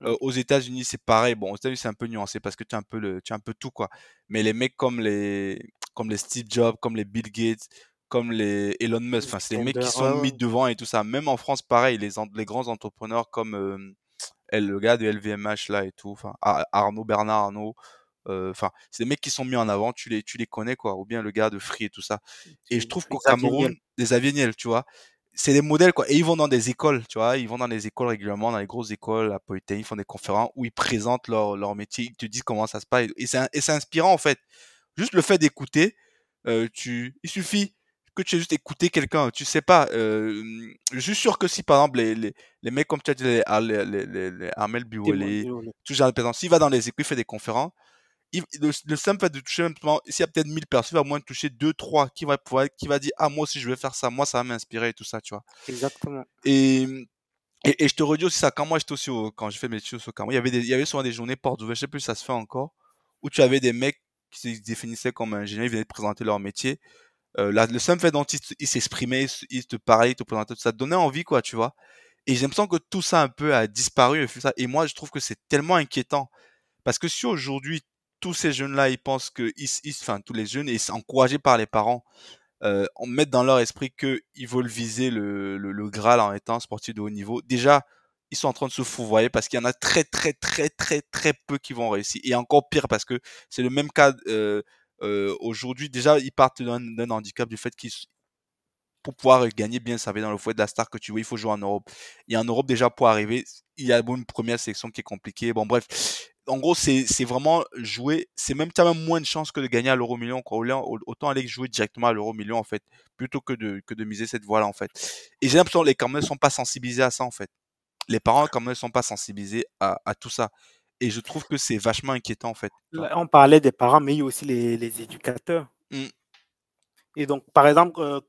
Euh, aux États-Unis, c'est pareil. Bon, aux États-Unis, c'est un peu nuancé parce que tu as un peu le, tu as un peu tout quoi. Mais les mecs comme les, comme les Steve Jobs, comme les Bill Gates, comme les Elon Musk, enfin, c'est des mecs qui sont mis devant et tout ça. Même en France, pareil, les, les grands entrepreneurs comme euh, le gars de LVMH là et tout, enfin, Arnaud Bernard Arnaud, Enfin, c'est des mecs qui sont mis en avant, tu les, tu les connais, quoi. Ou bien le gars de Free et tout ça. Et je trouve qu'au Cameroun, des Avignel, tu vois, c'est des modèles quoi. Et ils vont dans des écoles, tu vois, ils vont dans des écoles régulièrement, dans les grosses écoles, à Polytechnique, ils font des conférences où ils présentent leur, leur métier, ils te disent comment ça se passe. Et c'est, inspirant en fait. Juste le fait d'écouter, euh, tu, il suffit que tu aies juste écouté quelqu'un, tu sais pas. Euh, je suis sûr que si par exemple les, les, les mecs comme tu as dit, les, les, les, Armel Biolay, tout genre de s'il va dans les écoles, il fait des conférences, le, simple fait de toucher, même s'il y a peut-être 1000 personnes, il va au moins toucher 2, 3 qui va pouvoir, qui va dire, ah, moi aussi je vais faire ça, moi ça va m'inspirer et tout ça, tu vois. Exactement. Et, et, et je te redis aussi ça, quand moi j'étais aussi au, quand j'ai fait mes études au Cameroun, il y avait des, il y avait souvent des journées portes ouvertes, je sais plus si ça se fait encore, où tu avais des mecs qui se définissaient comme ingénieurs, ils venaient te présenter leur métier. Euh, là, le simple fait dont ils s'exprimaient, ils te parlaient, ils te présentaient, ça te donnait envie, quoi, tu vois. Et j'ai l'impression que tout ça un peu a disparu. Et moi, je trouve que c'est tellement inquiétant. Parce que si aujourd'hui, tous ces jeunes-là, ils pensent que, ils, tous les jeunes, et encouragés par les parents, euh, on dans leur esprit qu'ils veulent viser le, le, le, Graal en étant sportif de haut niveau. Déjà, ils sont en train de se fourvoyer parce qu'il y en a très, très, très, très, très peu qui vont réussir. Et encore pire parce que c'est le même cas euh, euh, aujourd'hui. Déjà, ils partent d'un handicap du fait qu'ils pour pouvoir gagner bien ça dans le fouet de la star que tu veux, il faut jouer en Europe. Et en Europe, déjà, pour arriver, il y a une première sélection qui est compliquée. Bon, bref, en gros, c'est vraiment jouer. C'est même, as même moins de chances que de gagner à l'euro million. Autant aller jouer directement à l'euro million, en fait, plutôt que de, que de miser cette voie-là, en fait. Et j'ai l'impression que les Camerounais ne sont pas sensibilisés à ça, en fait. Les parents, quand même, ne sont pas sensibilisés à, à tout ça. Et je trouve que c'est vachement inquiétant, en fait. on parlait des parents, mais il y a aussi les, les éducateurs. Mmh. Et donc, par exemple, euh,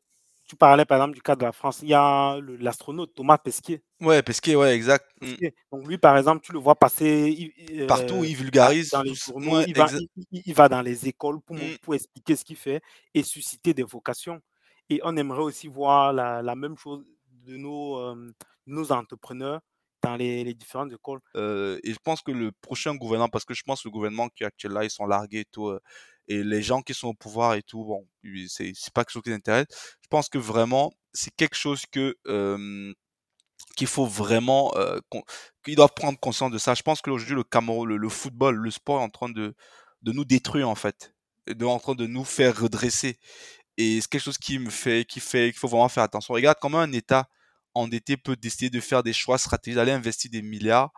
tu parlais par exemple du cas de la France. Il y a l'astronaute Thomas Pesquet. Ouais, Pesquet, ouais, exact. Mmh. Donc lui, par exemple, tu le vois passer partout, il vulgarise dans les journaux, il, va, il, va, dans les écoles pour, mmh. pour expliquer ce qu'il fait et susciter des vocations. Et on aimerait aussi voir la, la même chose de nos, euh, nos entrepreneurs les, les différentes écoles. Euh, et je pense que le prochain gouvernement, parce que je pense que le gouvernement qui est actuel là, ils sont largués et tout. Euh, et les gens qui sont au pouvoir et tout, bon, c'est pas quelque chose qui les intéresse. Je pense que vraiment, c'est quelque chose que qu'il faut vraiment, euh, qu'ils doivent prendre conscience de ça. Je pense qu'aujourd'hui, le Cameroun, le, football, le sport est en train de, de nous détruire, en fait. De, en train de nous faire redresser. Et c'est quelque chose qui me fait, qui fait, qu'il faut vraiment faire attention. Regarde comment un État endetté peut décider de faire des choix stratégiques, d'aller investir des milliards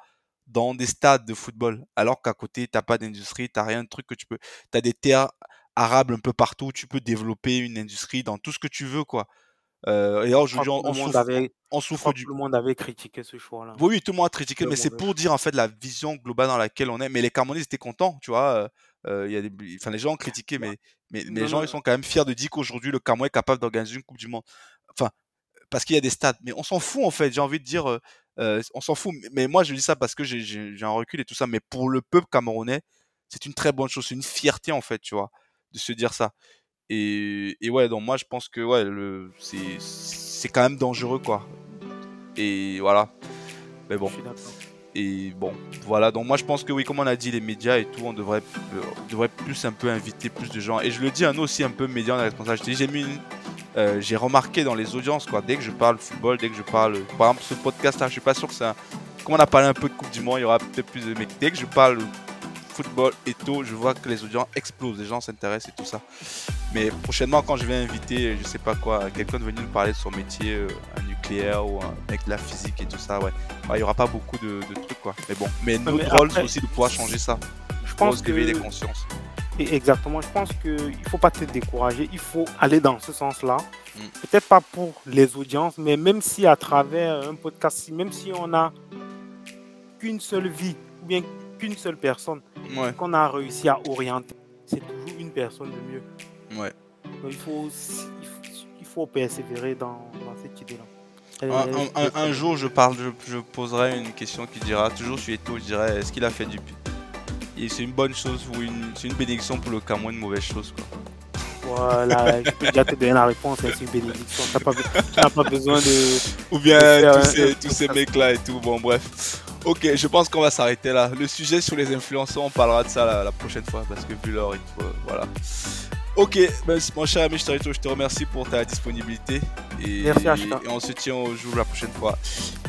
dans des stades de football, alors qu'à côté, tu n'as pas d'industrie, tu n'as rien de truc que tu peux. Tu as des terres arables un peu partout, tu peux développer une industrie dans tout ce que tu veux, quoi. Euh, et aujourd'hui, on, souffre, avait, on souffre du. Tout le monde avait critiqué ce choix-là. Oui, oui, tout le monde a critiqué, mais c'est pour dire en fait la vision globale dans laquelle on est. Mais les Camerounais étaient contents, tu vois. Euh, euh y a des... enfin, les gens ont critiqué, mais, mais, les gens ils sont quand même fiers de dire qu'aujourd'hui le Cameroun est capable d'organiser une Coupe du Monde. Enfin, parce qu'il y a des stades. Mais on s'en fout en fait. J'ai envie de dire, euh, on s'en fout. Mais moi, je dis ça parce que j'ai un recul et tout ça. Mais pour le peuple camerounais, c'est une très bonne chose. C'est une fierté, en fait, tu vois, de se dire ça. Et, et ouais, donc moi, je pense que ouais, c'est quand même dangereux, quoi. Et voilà. Mais bon. Et bon, voilà. Donc moi, je pense que oui, comme on a dit, les médias et tout, on devrait, devrait plus un peu inviter plus de gens. Et je le dis à nous aussi, un peu médias, on est responsable. J'ai mis une, euh, j'ai remarqué dans les audiences, quoi, dès que je parle football, dès que je parle. Par exemple, ce podcast-là, je suis pas sûr que c'est un. Comme on a parlé un peu de Coupe du Monde, il y aura peut-être plus de mecs. Dès que je parle football et tout, je vois que les audiences explosent, les gens s'intéressent et tout ça. Mais prochainement, quand je vais inviter, je sais pas quoi, quelqu'un de venir nous parler de son métier, euh, un nucléaire ou un mec de la physique et tout ça, ouais, il y aura pas beaucoup de, trucs, quoi. Mais bon, mais notre rôle, c'est aussi de pouvoir changer ça. Je pense que les consciences exactement, je pense qu'il ne faut pas te décourager, il faut aller dans ce sens-là. Mm. Peut-être pas pour les audiences, mais même si à travers un podcast, même si on a qu'une seule vie, ou bien qu'une seule personne qu'on a réussi à orienter, c'est toujours une personne de mieux. Ouais. il, faut, il, faut, persévérer dans, cette idée-là. Un, jour, je, parle, je, poserai une question qui dira, toujours je suis étonné, je dirais, est-ce qu'il a fait du, c'est une bonne chose ou une, c'est une bénédiction pour le Cameroun, une mauvaise chose. Quoi. Voilà, je peux déjà te donner la réponse, hein, c'est une bénédiction. Tu n'as pas, besoin de. Ou bien tous, ces, tous ces mecs-là et tout. Bon, bref. Ok, je pense qu'on va s'arrêter là. Le sujet sur les influenceurs, on parlera de ça la, la prochaine fois parce que vu l'heure, il faut. Voilà. Ok, ben, mon cher ami je te remercie pour ta disponibilité. Et, Merci, et on se tient au jour la prochaine fois.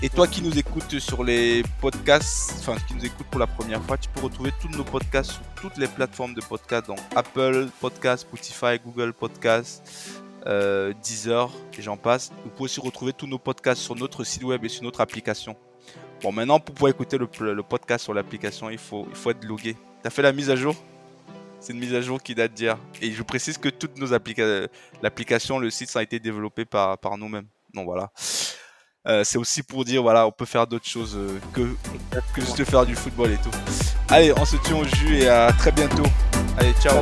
Et toi qui nous écoutes sur les podcasts, enfin qui nous écoutes pour la première fois, tu peux retrouver tous nos podcasts sur toutes les plateformes de podcasts, donc Apple Podcast, Spotify, Google Podcast, euh, Deezer et j'en passe. Vous pouvez aussi retrouver tous nos podcasts sur notre site web et sur notre application. Bon, maintenant, pour pouvoir écouter le, le podcast sur l'application, il faut, il faut être logué. T'as fait la mise à jour? C'est une mise à jour qui date d'hier. Et je précise que toutes nos applications, l'application, le site, ça a été développé par, par nous-mêmes. Donc voilà. Euh, c'est aussi pour dire, voilà, on peut faire d'autres choses euh, que, que juste faire du football et tout. Allez, on se tient au jus et à très bientôt. Allez, ciao.